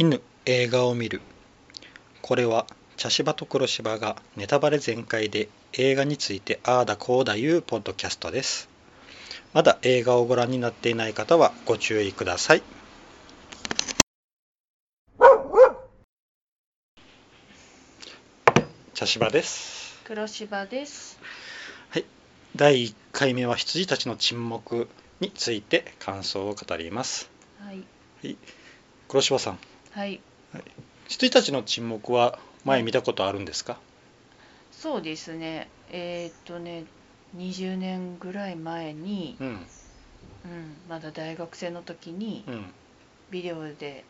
犬映画を見る。これは茶芝と黒芝がネタバレ全開で映画についてああだこうだいうポッドキャストです。まだ映画をご覧になっていない方はご注意ください。茶芝です。黒芝です。第1回目は羊たちの沈黙について感想を語ります。はい。黒芝さんはい。羊たちの沈黙は前見たことあるんですか？そうですね。えーっとね、20年ぐらい前に、うんうん、まだ大学生の時にうんビデオで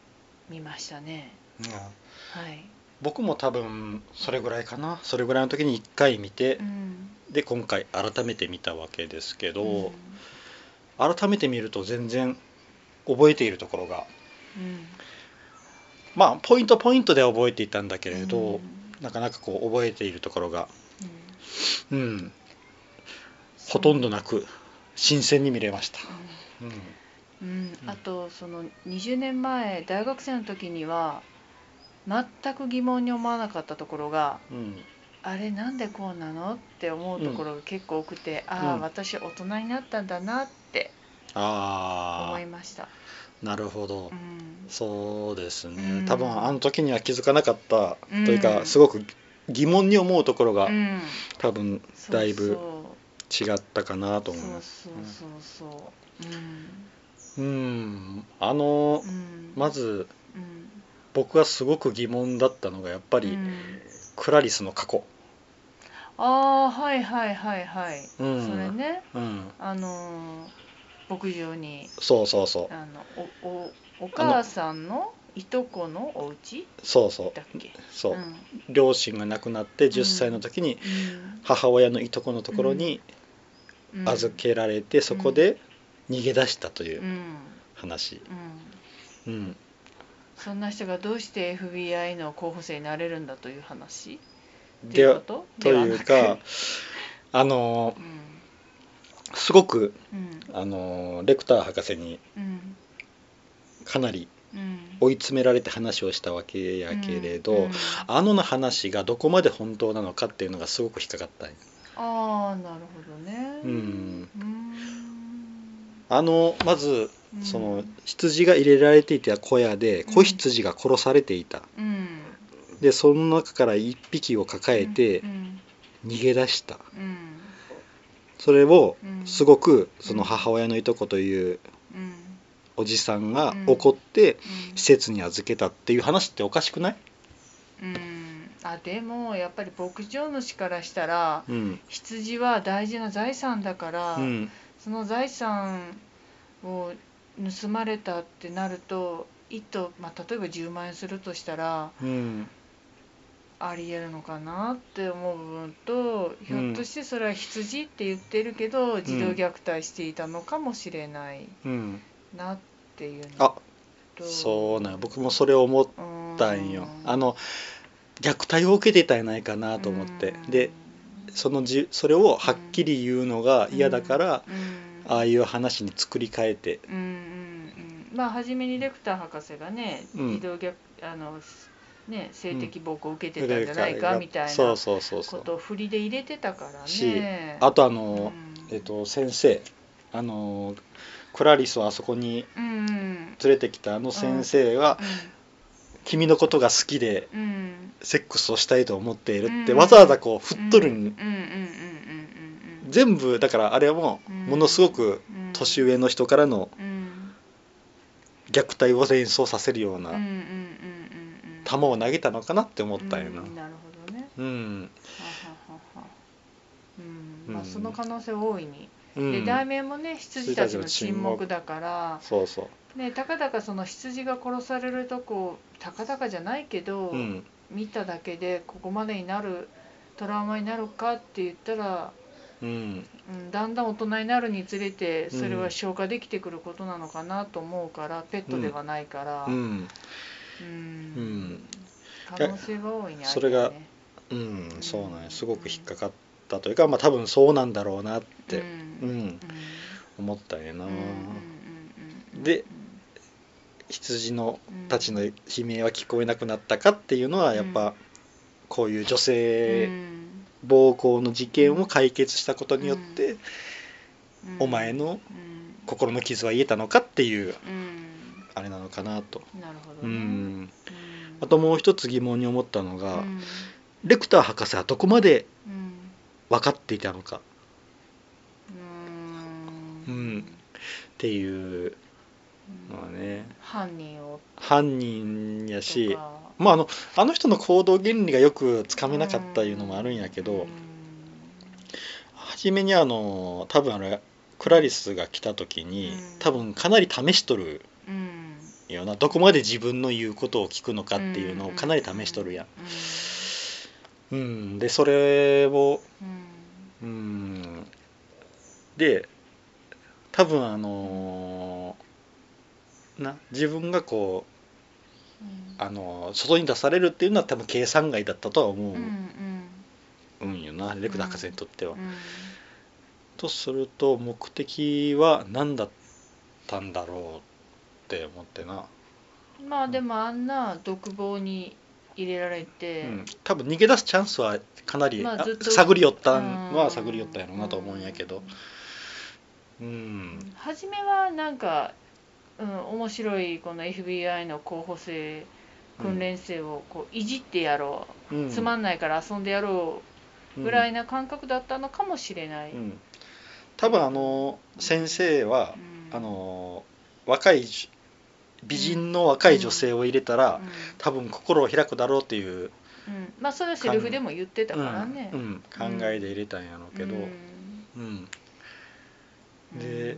見ましたね。うんはい。僕も多分それぐらいかなそれぐらいの時に1回見てうん。で今回改めて見たわけですけど、うん。改めて見ると全然覚えているところがうんまあポイントポイントでは覚えていたんだけれど、うん。なかなかこう覚えているところがうん。うん。ほとんどなく新鮮に見れました。う。ん。うん、あとその20年前大学生の時には全く疑問に思わなかったところがうん。あれなんでこうなのって思うところが結構多くて、ああうん。私大人になったんだなってあ思いました。あなるほど、うん。そうですね、うん。多分あの時には気づかなかったうんというか、すごく疑問に思うところが、うん、多分だいぶ違ったかなと思います。そうそうそうう。ん、あのまずうん。僕がすごく疑問だったのがやっぱり、うん。クラリスの過去、ああはいはいはいはい、うん。それね。うん、あのー牧場にそうそうそう。あのおおお母さんのいとこのお家？そうそう。だっけ？そう、うん。両親が亡くなって10歳の時にうん。母親のいとこのところにうん。預けられて、そこで逃げ出したといううん。話、うん。うん、そんな人がどうして FBI の候補生になれるんだという話？ってでいうこと？というかあのうんすごくうん。あのレクター博士にうん。かなりうん。追い詰められて話をしたわけやけれど、うん。あの話がどこまで本当なのかっていうのがすごく引っかかったああなるほどね。うん。うん。あのまずうん。その羊が入れられていた小屋でうん。子羊が殺されていた、うん。でその中から1匹を抱えてうん。逃げ出した。うんそれをうん。すごくその母親のいとこといううん。おじさんがうん。怒ってうん。施設に預けたっていう話っておかしくない、うん。あでもやっぱり牧場主からしたらうん。羊は大事な財産だから、うん。その財産を盗まれたってなると1頭、まあ、例えば10万円するとしたらうんありえるのかなって思う部分とひょっとしてそれは羊って言ってるけど児童虐待していたのかもしれないうん。なっていうのあとそうなん僕もそれを思ったんよ。あの虐待を受けていたんやないかなと思って。でそのじそれをはっきり言うのが嫌だからうん。ああいう話に作り変えて。うんうんうん。まあ初めにレクター博士がね、うん。児童虐あのね性的暴行を受けてたんじゃないかみたいなそうことを振りで入れてたからしね。あとあうの、ん。えっと先生あのクラリスをあそこに連れてきたあの先生が、君のことが好きでセックスをしたいと思っているって、うん。わざわざこう振っとるに、全部だからあれはもものすごくうん。年上の人からのうん。虐待を連想させるような球を投げたのかなって思ったんよな。うんなるほどね。うん、ははははうん。まあうんその可能性は大いに。うん。で題名もね羊たちの沈黙だから。そうそねたかだかその羊が殺されるとこたかだかじゃないけど、ううん。見ただけでここまでになるトラウマになるかって言ったら、うん。うん、だんだん大人になるにつれてそれは消化できてくることなのかなと思うから、ペットではないから、うんうん。うん。可能性が大いね。それがうんそうなんや。すごく引っかかったというかまあ多分そうなんだろうなって、うん。うん。思ったんやな、で羊のうん。たちの悲鳴は聞こえなくなったかっていうのはやっぱ、うん。こういう女う性ん。暴行の事件を解決したことによって、うん。お前のうん。心の傷は癒えたのかっていうかなと。なるほどね。うん。うん。あともう一つ疑問に思ったのが、うん。レクター博士はどこまでうん分かっていたのか。ううん。っていうのはね。犯人を。犯人やとしか。まああのあの人の行動原理がよくつかめなかったいうのもあるんやけど、うん。初めにあの多分あれクラリスが来た時にうん。多分かなり試しとるうんようなどこまで自分の言うことを聞くのかっていうのをかなり試しとるやん。うん、でそれをうん。うん。で多分あのな自分がこううん。あの外に出されるっていうのは多分計算外だったとは思う。うんうん。よな、レクター博士にとっては。うん。とすると目的は何だったんだろうって思ってな、うん。まあでもあんな独房に入れられて、うん、多分逃げ出すチャンスはかなり、あまあ探り寄ったんは探り寄ったやろうなと思うんやけど。うん。初めはなんか、うん、面白いこの FBI の候補生訓練生をこういじってやろう、うん。つまんないから遊んでやろうぐらいうんな感覚だったのかもしれない、うん。多分あの先生はうん。あの若い美人の若い女性を入れたら多分心を開くだろうっていう、まあそれはセリフでも言ってたからね、うんうん考えで入れたんやろうけど、うん。うん。で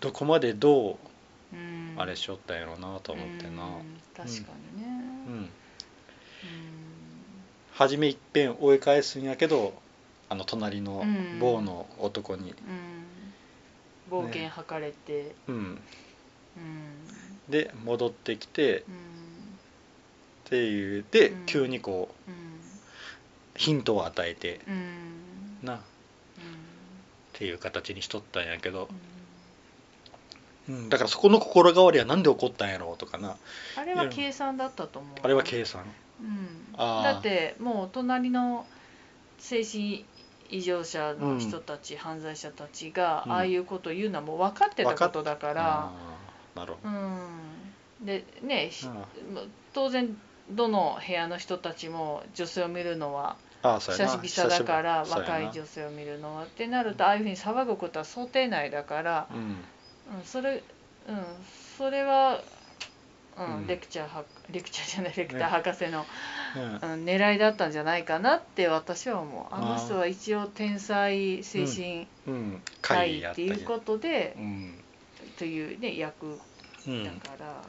どこまでどううん。あれしよったんやろうなと思ってな、うん。確かにね、うん。初めいっぺん追い返すんやけどあの隣のうん。某の男に、うん、冒険図れて、うん、うんで戻ってきてっうんていうで、うん。急にこううん。ヒントを与えてうん。な。っうん。ていう形にしとったんやけど。う、ん。うん、だからそこの心変わりは何で起こったんやろうとかな。あれは計算だったと思う。あれは計算。うん、だってもう隣の精神異常者の人たち、犯罪者たちがうんああいうことを言うのはもう分かってたことだから、あーなるほうん、でね、うん。当然どの部屋の人たちも女性を見るのはああそうや久な々だから久しぶり。若い女性を見るのはってなるとああいうふうに騒ぐことは想定内だから、そうん。うん、それ、うん、それは、うんうん。レクチャーはレクチャーじゃないレクター博士の、うんうん、狙いだったんじゃないかなって私は思う。あの人は一応天才精神うん。科会医っていうことでうんというね役うん。だから、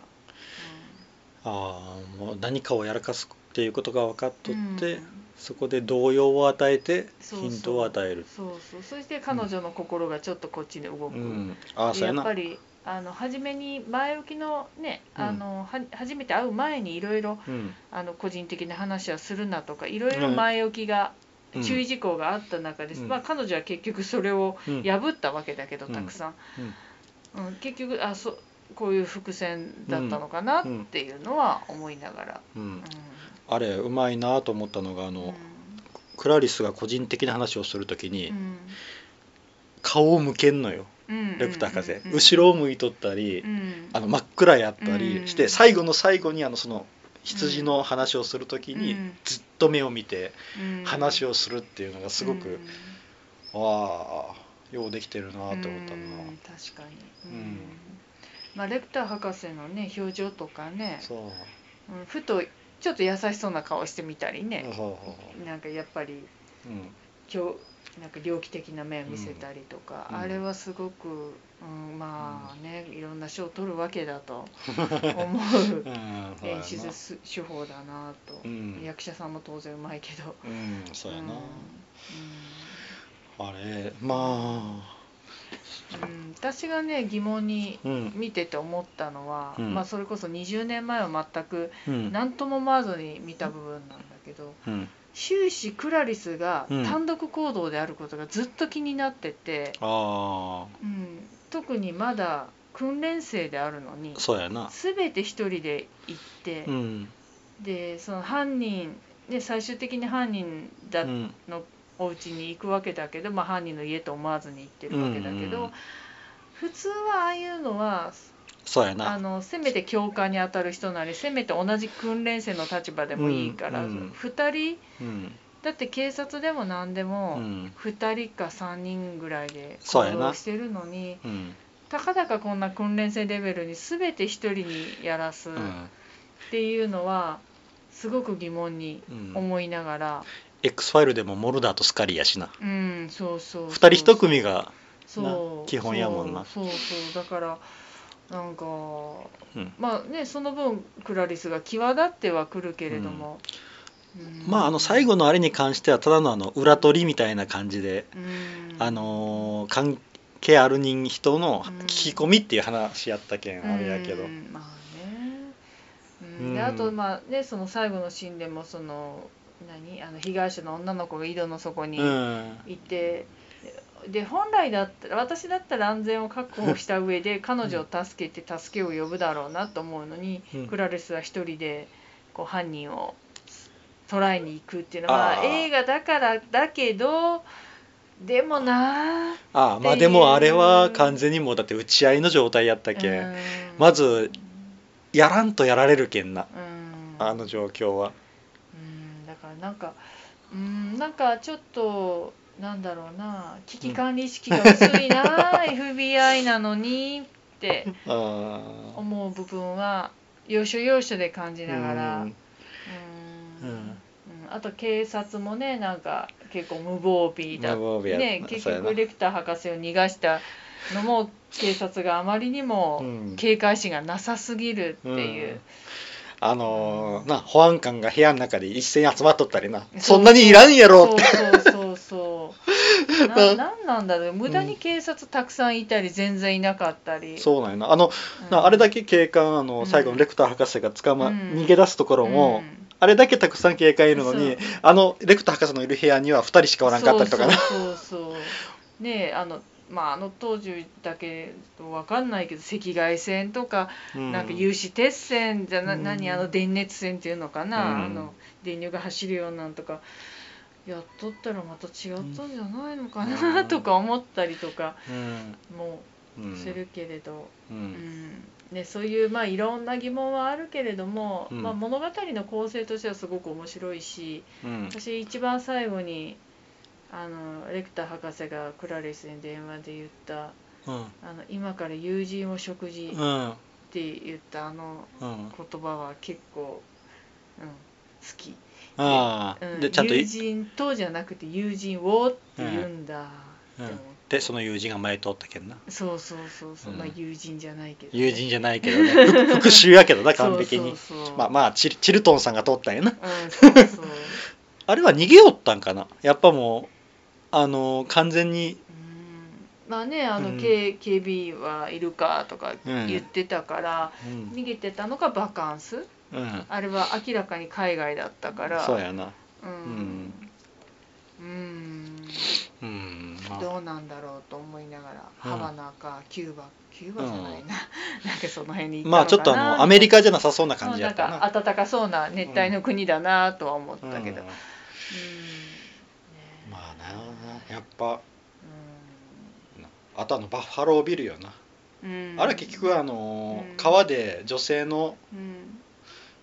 ああもう何かをやらかすっていうことが分かっとうん。って、そこで動揺を与えてヒントを与える。そうそう。そして彼女の心がちょっとこっちに動く、うん。ああでそうやな。やっぱりあの初めに前置きのね、うん。あのは初めて会う前にいろいろうん。あの個人的な話はするなとかいろいろ前置きが、うん。注意事項があった中で、うん。まあ、彼女は結局それをうん。破ったわけだけど、うんたくさん、うん結局あそこういう伏線だったのかなっていうのは思いながら、うんうん。あれうまいなと思ったのがあの、うん。クラリスが個人的な話をするときに、うん。顔を向けんのよ。うん。レクター風、うん。後ろを向いとったり、うん。あの真っ暗やったりして、うん最後の最後にあのその羊の話をするときに、うん。ずっと目を見てうん。話をするっていうのがすごく、うん。わあようできてるなと思ったな、うん確かに、うん。まあ、レクター博士のね表情とかね、そう。うん、ふとちょっと優しそうな顔してみたりね。なんかやっぱりうん。今日なんか猟奇的な目を見せたりとか、うん。あれはすごく、うん、まあねいろんな賞を取るわけだと 思う。演出す手法だなと、うん。役者さんも当然うまいけど。うんそうやな、うんあれまうん私がね疑問に見てて思ったのは、うん。まあ、それこそ20年前は全くうん。何とも思わずに見た部分なんだけどうん。終始クラリスがうん。単独行動であることがずっと気になってて、あうん。特にまだ訓練生であるのにそうやな。全て一人で行って、うん。でその犯人で最終的に犯人だうんのお家に行くわけだけど、まあ、犯人の家と思わずに行ってるわけだけど、うんうん普通はああいうのはあそうやな。のせめて教官に当たる人なりせめて同じ訓練生の立場でもいいから、うんうん。2人うん。だって警察でも何でうもん。2人か3人ぐらいで行動してるのにうん。たかだかこんな訓練生レベルに全て1人にやらすっうん。ていうのはすごく疑問にうん思いながら、X ファイルでもモルダーとスカリやしな。うん、そうそう二人一組がそう。な基本やもんな。そうそうそうだからなんか、うん。まあねその分クラリスが際立ってはくるけれども、うん。まああの最後のあれに関してはただのあの裏取りみたいな感じで、うん。あのー関係ある人人のうん聞き込みっていう話やったけん、あれやけど、うん。まあね、であとまあねその最後のシーンでもその何？あの被害者の女の子が井戸の底にうん。いて、で本来だったら私だったら安全を確保した上で彼女を助けて助けを呼ぶだろうなと思うのに、うん。クラレスは一人でこう犯人を捕らえに行くっていうのは映画だからだけどでもなああまあでもあれは完全にもうだって打ち合いの状態やったけん、うん。まずやらんとやられるけんな。うん。あの状況はからなんかうんなんかちょっとなんだろうな危機管理意識が薄いな、FBI なのにって あ思う部分は要所要所で感じあながら、うん。あと警察もねなんか結構無防備だ。ね結局レクター博士を逃がしたのも警察があまりにもうん。警戒心がなさすぎるっていう、あのーな保安官が部屋の中で一斉に集まっとったりな。そんなにいらんやろ。ってそうそうそう。ななんなんだろう。無駄に警察たくさんいたり全然いなかったり、そうなんやな。あの、うん。なあれだけ警官あのうん。最後のレクター博士が捕ま、うん。逃げ出すところも、あれだけたくさん警官いるのにあのレクター博士のいる部屋には2人しかおらんかったりとかな。そうそうそうそう。ねえあのまああの当時だけどわかんないけど赤外線とか、うん。なんか有刺鉄線じゃな、うん。何あの電熱線っていうのかな、うん。あの電流が走るようなんとかやっとったらまた違ったんじゃないのかな、うん。とか思ったりとかうん。もうん。するけれど、ううんん。ね、そういうまあいろんな疑問はあるけれども、うん。まあ、物語の構成としてはすごく面白いしうん。私一番最後にあのレクター博士がクラリスに電話で言ったうん。あの今から友人を食事っうん。て言ったあのうん言葉は結構、うん、好き、ああ、うん、でちゃんと友人とじゃなくて友人をって言うんだって思って、でその友人が前通ったけんな。そうそうそうそう、うん。まあ友人じゃないけど友人じゃないけどね。ふ復讐やけどな完璧に。そうそうそうまあまあチルチルトンさんが通ったんやな。うんそうそう。あれは逃げよったんかな。やっぱもうあの完全に。うん。まあねあの、うん。K 警備員はいるかとかうん言ってたから、うん、逃げてたのがバカンス。うん、あれは明らかに海外だったから。そうやな。うん。うん。うん。まあ。どうなんだろうと思いながら、うん。ハバナかキューバキューバじゃないな、なんかその辺にまあちょっとあのアメリカじゃなさそうな感じやな。んったなか暖かそうな熱帯の国だなとは思ったけど、うんやっぱうあとあのバッファロービルよな、んうん。あれ結局あのうん。川で女性のうん。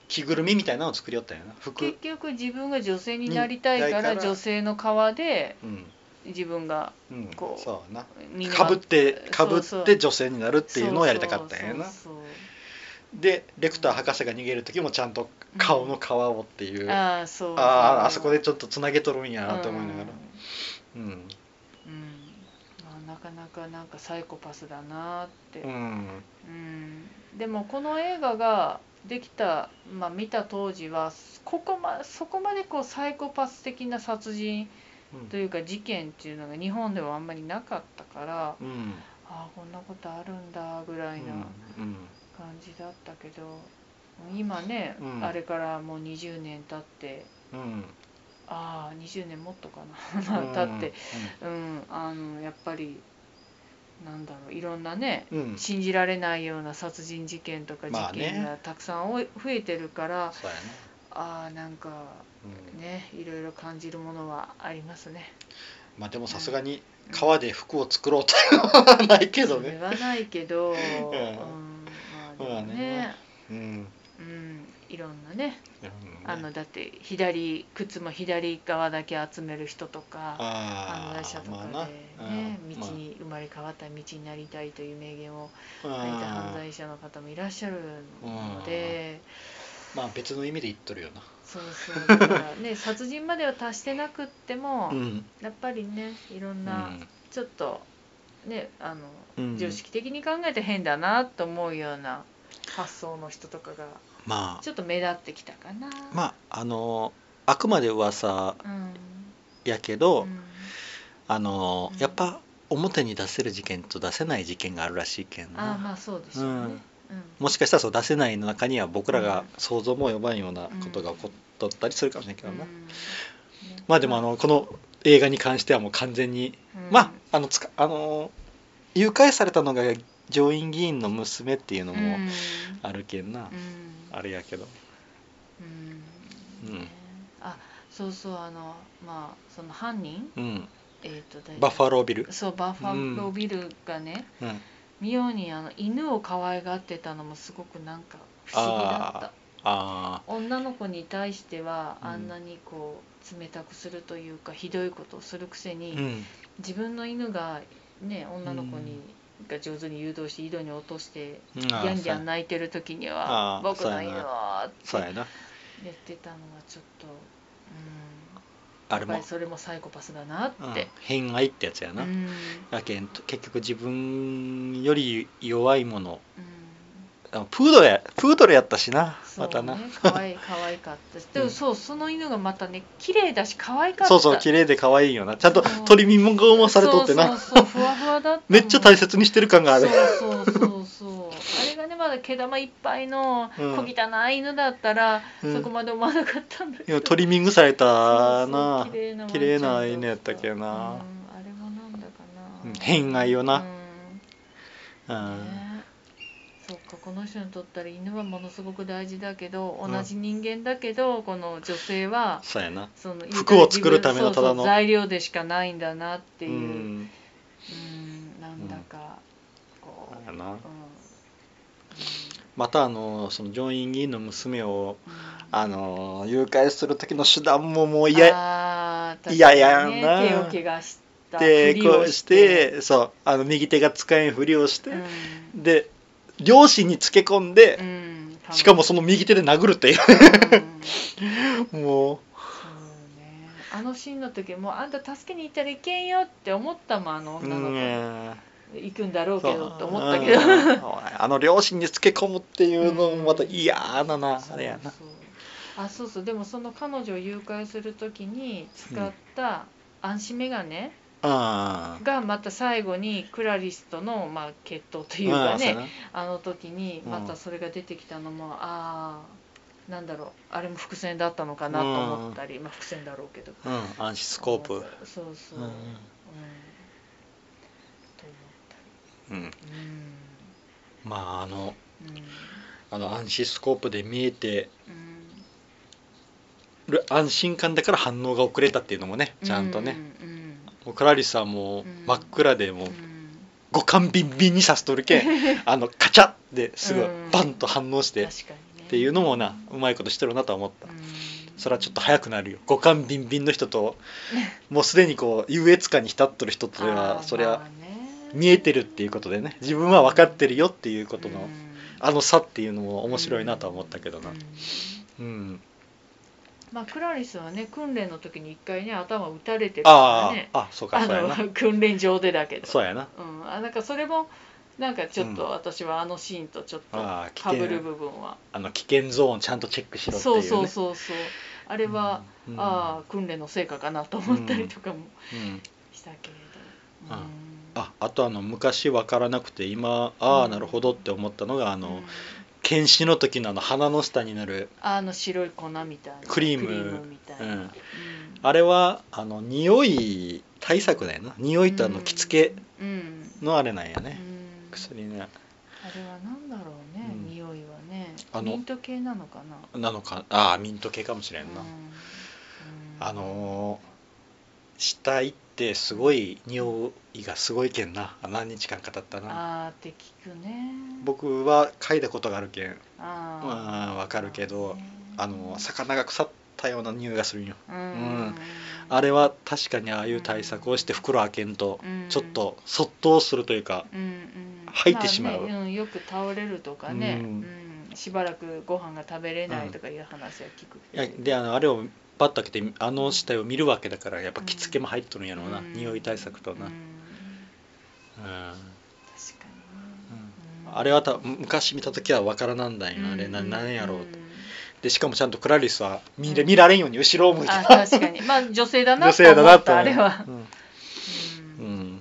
着ぐるみみたいなのを作りよったんやな。服。結局自分が女性になりたいから女性の皮でうん。自分がうん。こうそうな。身がかぶってかぶって女性になるっていうのをやりたかったんやな。でレクター博士が逃げる時もちゃんと顔の皮をっていう、そうあああそう。ああそこでちょっとつなげとるんやなと思いながらうん。うん、なかなかなんかサイコパスだなって、うん。うん。でもこの映画ができた、まあ、見た当時はここまそこまでこうサイコパス的な殺人というか事件っていうのが日本ではあんまりなかったからうん。ああこんなことあるんだぐらいなうん。感じだったけど今ね、うん。あれからもう20年経ってうんああ20年もっとかな。経って、うん、あのやっぱりなんだろういろんなねうん。信じられないような殺人事件とか事件がたくさん増えてるから、そうやね。ああなんかうん。ねいろいろ感じるものはありますね。まあでもさすがにうん。革で服を作ろうとはないけどそれねはないけど、うん、まあね、うん。うん、いろんなねうんあのだって左靴も左側だけ集める人とかあ犯罪者とかで、ねうん。道に生まれ変わった道になりたいという名言をうん。書いた犯罪者の方もいらっしゃるので、まあ別の意味で言っとるよな。そうそう。だからね 殺人までは達してなくっても、うん。やっぱりねいろんうなん。ちょっとねあの、うん。常識的に考えて変だなと思うような発想の人とかがまあちょっと目立ってきたかな。まああのあくまで噂うん。やけど、うん。あのうん。やっぱ表に出せる事件と出せない事件があるらしいけんな。ああまあそうでしょうね。うん。もしかしたらそう出せないの中には僕らが想像も及ばんようなことが起こっとったりするかもしれんけどな、うん。まあでもあのこの映画に関してはもう完全に、うん。まああのつかあの誘拐されたのが上院議員の娘っていうのもうん。あるけんな、うんあれやけど。うん。うん。ねあそうそうあのまあその犯人？うん。えっ、と誰バッファロービル。そうバッファロービルがね、うん。妙にあの犬を可愛がってたのもすごくなんか不思議だった。あ女の子に対してはうん。あんなにこう冷たくするというかひどいことをするくせに、あうん。自分の犬がね女の子に、が上手に誘導して井戸に落としてギギャンギャン泣いてる時にあはー「僕の犬は」ってやってたのがちょっとうん。あれも。それもサイコパスだなうん。って、偏愛ってやつやな、うん。やけん結局自分より弱いものうん。あプードルやプードルやったしなまたな、ね可愛い可愛かったし。でもそうその犬がまたね綺麗だし可愛かった。そうそう綺麗で可愛いよな。ちゃんとそう鳥見ももされとってな。そうそうふわふわだっためっちゃ大切にしてる感がある。そうそうそうそう。あれがねまだ毛玉いっぱいのうん。小汚い犬だったら、うん。そこまで思わなかったんだけど。トリミングされたな。綺麗な犬やったっけな。うんあれもなんだかな、うん偏愛よな。うん。うん。ねこの人にとったら犬はものすごく大事だけどうん。同じ人間だけど、この女性はそうやな。その服を作るためのただの。材料でしかないんだなってういう、うん。ん、なんだかこう、うん。またあのその上院議員の娘をうん。あの誘拐する時の手段ももう嫌や確かにな。ね手を怪我したでふりをこうしてそう。あの右手が使えんふりをして、うん。で両親につけ込んでう、んしかもその右手で殴るっていう。うん。もそうね。あのシーンの時もうあんた助けに行ったらいけんよって思ったもんあのう、女の子、うん行くんだろうけどって思ったけど。うん。あの両親につけ込むっていうのもまた嫌だな、あれやな。そうそうあそうそう。でもその彼女を誘拐する時に使った暗視眼鏡あがまた最後にクラリスとの、まあ、決闘というかねあの時にまたそれが出てきたのも、ああなんだろうあれも伏線だったのかなと思ったり、まあ伏線だろうけど。うん暗視スコープ。そうそう、うんうん。と思ったりうん。うん。まああのうん。あの暗視スコープで見えてうん。る安心感だから反応が遅れたっていうのもねちゃんとね、うんうんもうクラリスはもううん真っ暗でもううん。五感ビンビンにさせとるけん あのカチャッですぐうん。バンと反応してっていうのもなうまいことしてるなとは思った。うん。それはちょっと早くなるよ。五感ビンビンの人ともうすでにこう優越感に浸っとる人とであはーそれは見えてるっていうことでね自分は分かってるよっていうことのうん。あの差っていうのも面白いなとは思ったけどな。うん。うんまあクラリスはね訓練の時に一回ね頭打たれてるからあねああそうかあそうやな。の 訓練場でだけど。そうやな。うん、あなんかそれもなんかちょっと私はあのシーンとちょっとかぶる険部分は、あの危険ゾーンちゃんとチェックしろっていうね。そうそうそうそう。あれは、うん。ああ訓練の成果かなと思ったりとかもうん。したけれど、あうん。ああとあの昔分からなくて今ああうん。なるほどって思ったのがあの、うん検視の時のあの鼻の下になるあの白い粉みたいな。クリーム。みたいな、うん。あれはあの匂い対策だよな。匂いとあの着付けうん。のあれなんやね、うん。薬ね。あれは何だろうね、うん。匂いはね。あのミント系なのかな？なのかああミント系かもしれんな、うん。あのー死体ってすごい匂いがすごいけんな。何日間か経ったな。あーって聞くね。僕は嗅いだことがあるけん。ああわかるけどねあの魚が腐ったような匂いがするんよ。うん。うん。あれは確かにああいう対策をして袋開けんとうん。ちょっとそっとするというかうんうん。入ってしまう。あねうん、よく倒れるとかね、ううん。んしばらくご飯が食べれないとかいう話は聞くいやであのあれをパッと開けてあの死体を見るわけだからやっぱ着付けも入っとるんやろうな、うん。匂い対策とな、うん。うん確かにね、うん。あれはた昔見た時は分からなんだん。よ、あれなうん何やろう、ん。でしかもちゃんとクラリスは見れ見られんように後ろを向いて。あ確かに。まあ女性だな女と思ったあれは、うん。うん。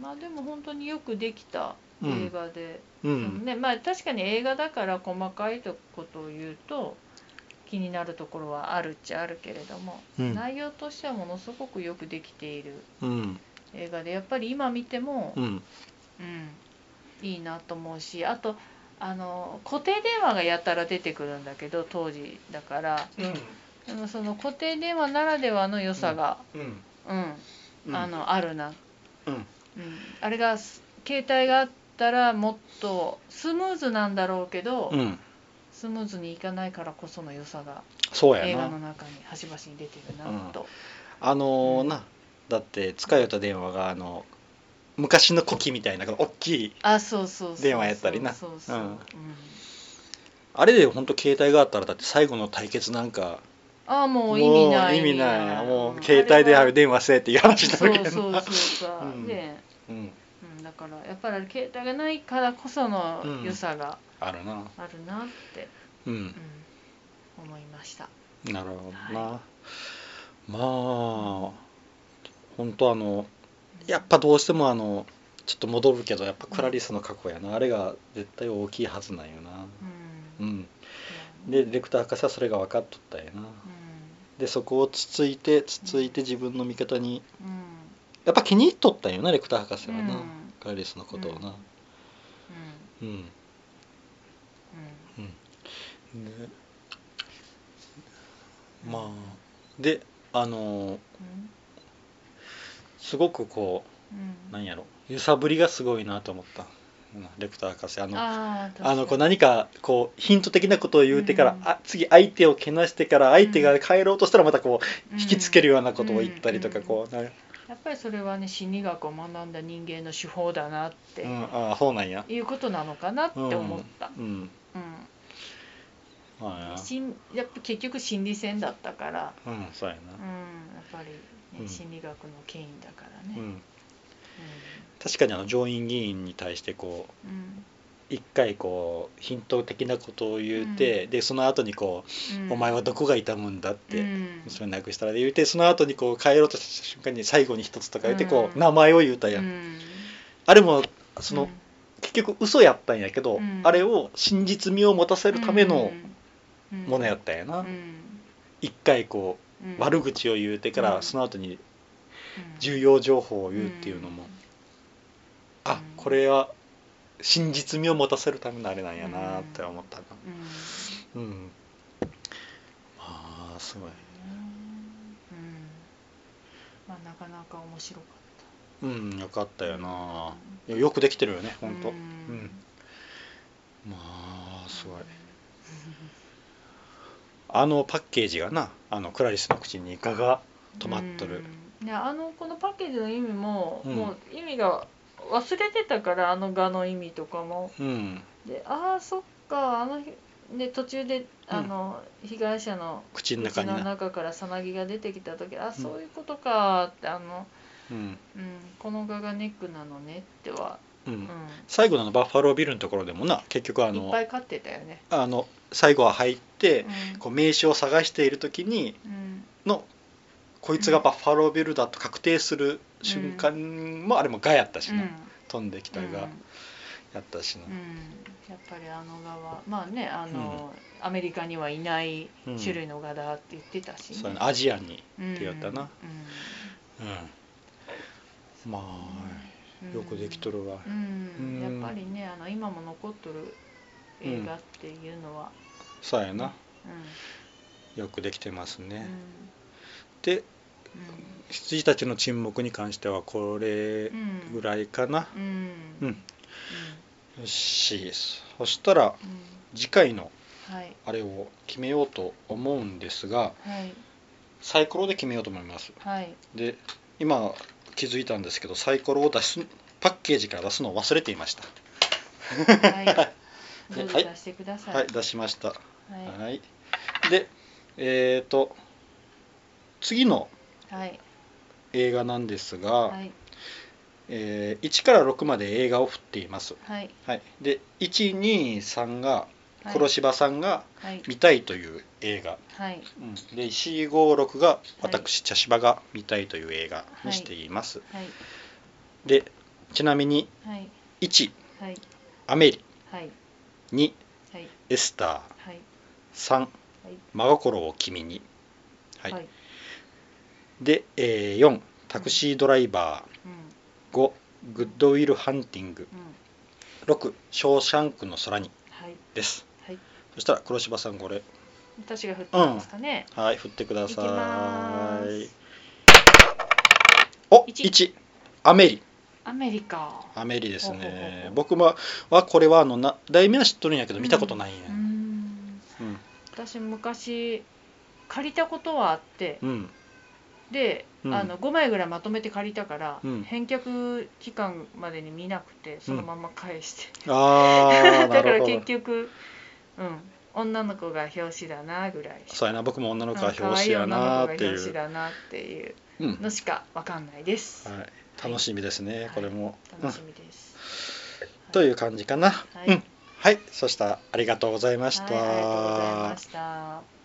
まあでも本当によくできた映画で、うん。ねまあ確かに映画だから細かいことを言うと気になるところはあるっちゃあるけれども、うん。内容としてはものすごくよくできているうん。映画でやっぱり今見ても、うん。うんいいなと思うしあとあの固定電話がやたら出てくるんだけど当時だから。でもその固定電話ならではの良さが、うん。うんうん。あのあるな、うん。うん、あれがす携帯があったらもっとスムーズなんだろうけど、うんスムーズにいかないからこその良さがそうや映画のな中に端々に出てるなと、あのーうん。なだって使いよった電話があの昔の古希みたいな大きいあそうそうそうそう電話やったりな。そうそう、う。ん。うん。あれで本当携帯があったらだって最後の対決なんかあもう意味ないもう意味ない。もんう携帯であれは電話せえっていう話にけどな。そうそうさ、うん。で、うん。うん、だからやっぱり携帯がないからこその良さがあるな。あるなって、うん。うん。思いました。なるほどな、まあ本当あのやっぱどうしてもあのちょっと戻るけどやっぱクラリスの過去やな。あれが絶対大きいはずなんよな。うん。うん。でディレクター博士はそれが分かっとったんやな。うでそこをつついてつついて自分の味方にんうん。やっぱ気に入っとったんよなレクター博士はな、うん。クラリスのことをな。うんうん、うん。でまあであのうんすごくこうなんやろ。揺さぶりがすごいなと思った。うんレクター博士。あのあのこう何かこうヒント的なことを言うてから、うん。あ次相手をけなしてから相手が帰ろうとしたらまたこう引きつけるようなことを言ったりとかうん。こう、なやっぱりそれはね心理学を学んだ人間の手法だなって、うん、ああそうなんや。いうことなのかなって思った、うん。うん。まあしんやっぱ結局心理戦だったから、うんそうやうん、やっぱり、ねうん。心理学の権威だからな、うね、ん、確かにあの上院議員に対してこううん。一回こうヒント的なことを言うて、でその後にこう、うん。お前はどこが痛むんだ」って、うん。娘亡くしたらで言うてその後にこう帰ろうとした瞬間に最後に一つとか言ってこう、うん。名前を言うたやん、うん。あれもその、うん。結局嘘やったんやけど、うん。あれを真実味を持たせるためのうんものやったんやな、うん。一回こうん。う悪口を言うてから、うん。その後にうん。重要情報を言うっていうのも、あうん。これは真実味を持たせるためのあれなんやなって思ったな。うん。うん、ああすごいうん。まあなかなか面白かっうんよかったたよな、いやよくできてるよねほんと。ううん。ん、まあすごいあのパッケージがなあのクラリスの口にガが止まっとる、うん。いやあのこのパッケージの意味も、うん。もう意味が忘れてたからあの画の意味とかも。うん、でああそっかあの日で途中であの、被害者の口の中口の中からさなぎが出てきた時あそういうことかってあの、うん。うん、この画がネックなのねっては、うん。うん。最後のバッファロービルのところでもな結局あいっのぱい飼ってたよね。あの最後は入ってうん。こう名刺を探している時にうん。のこいつがバッファロービルだと確定する瞬間もあれもガやったしな、飛んできたうん。がやったしな。うん、やっぱりあの画はまあねあの、アメリカにはいないうん。種類の画だって言ってたし、ね。そうアジアにうんって言ったな。うん。うん。まあうんよくできとるわ。うん、うん。やっぱりねあの今も残っとる映画っていうのは、そうやな。うよくできてますんね、うでん。羊たちの沈黙に関してはこれうん。ぐらいかな、うん。よし。そしたらうん。次回のはい。あれを決めようと思うんですがはい。サイコロで決めようと思います。はい。で今気づいたんですけどサイコロを出すパッケージから出すのを忘れていました。はい。どう出してください。はい出しました。はい。はい。でえっ、と次のはい。映画なんですが、はい。えー1から6まで映画を振っています、はい。はい、で123がはい黒柴さんがはい。見たいという映画、はい。うん。で456が私、茶芝が見たいという映画にしています、はい。でちなみにはい。1はい。アメリはい。2はい。エスター。はい。3はい。まごころを君に、はい。はい。で、えー4タクシードライバーうん。ー5グッドウィルハンティング。うん。6ショーシャンクの空に。はい。です。はいそしたら黒柴さんこれ。私が振っていいですかね、はい振ってください。お一。1アメリ。アメリカ。アメリですね。僕ははこれはあのな題名は知っとるんやけど見たことないんや。うん。うん。私昔借りたことはあって。うん。で、うん。あの5枚ぐらいまとめて借りたから、うん。返却期間までに見なくてそのまま返して、ああ なだから結局うん女の子が表紙だなぐらいそうやな。僕も女の子はうん可愛表紙やなっていう、表紙だなっていううんのしかわかんないです、はい、楽しみですね、はい。これも、楽しみです、うん。という感じかな、はい。うん。はい。そしたらありがとうございました、はい、ありがとうございました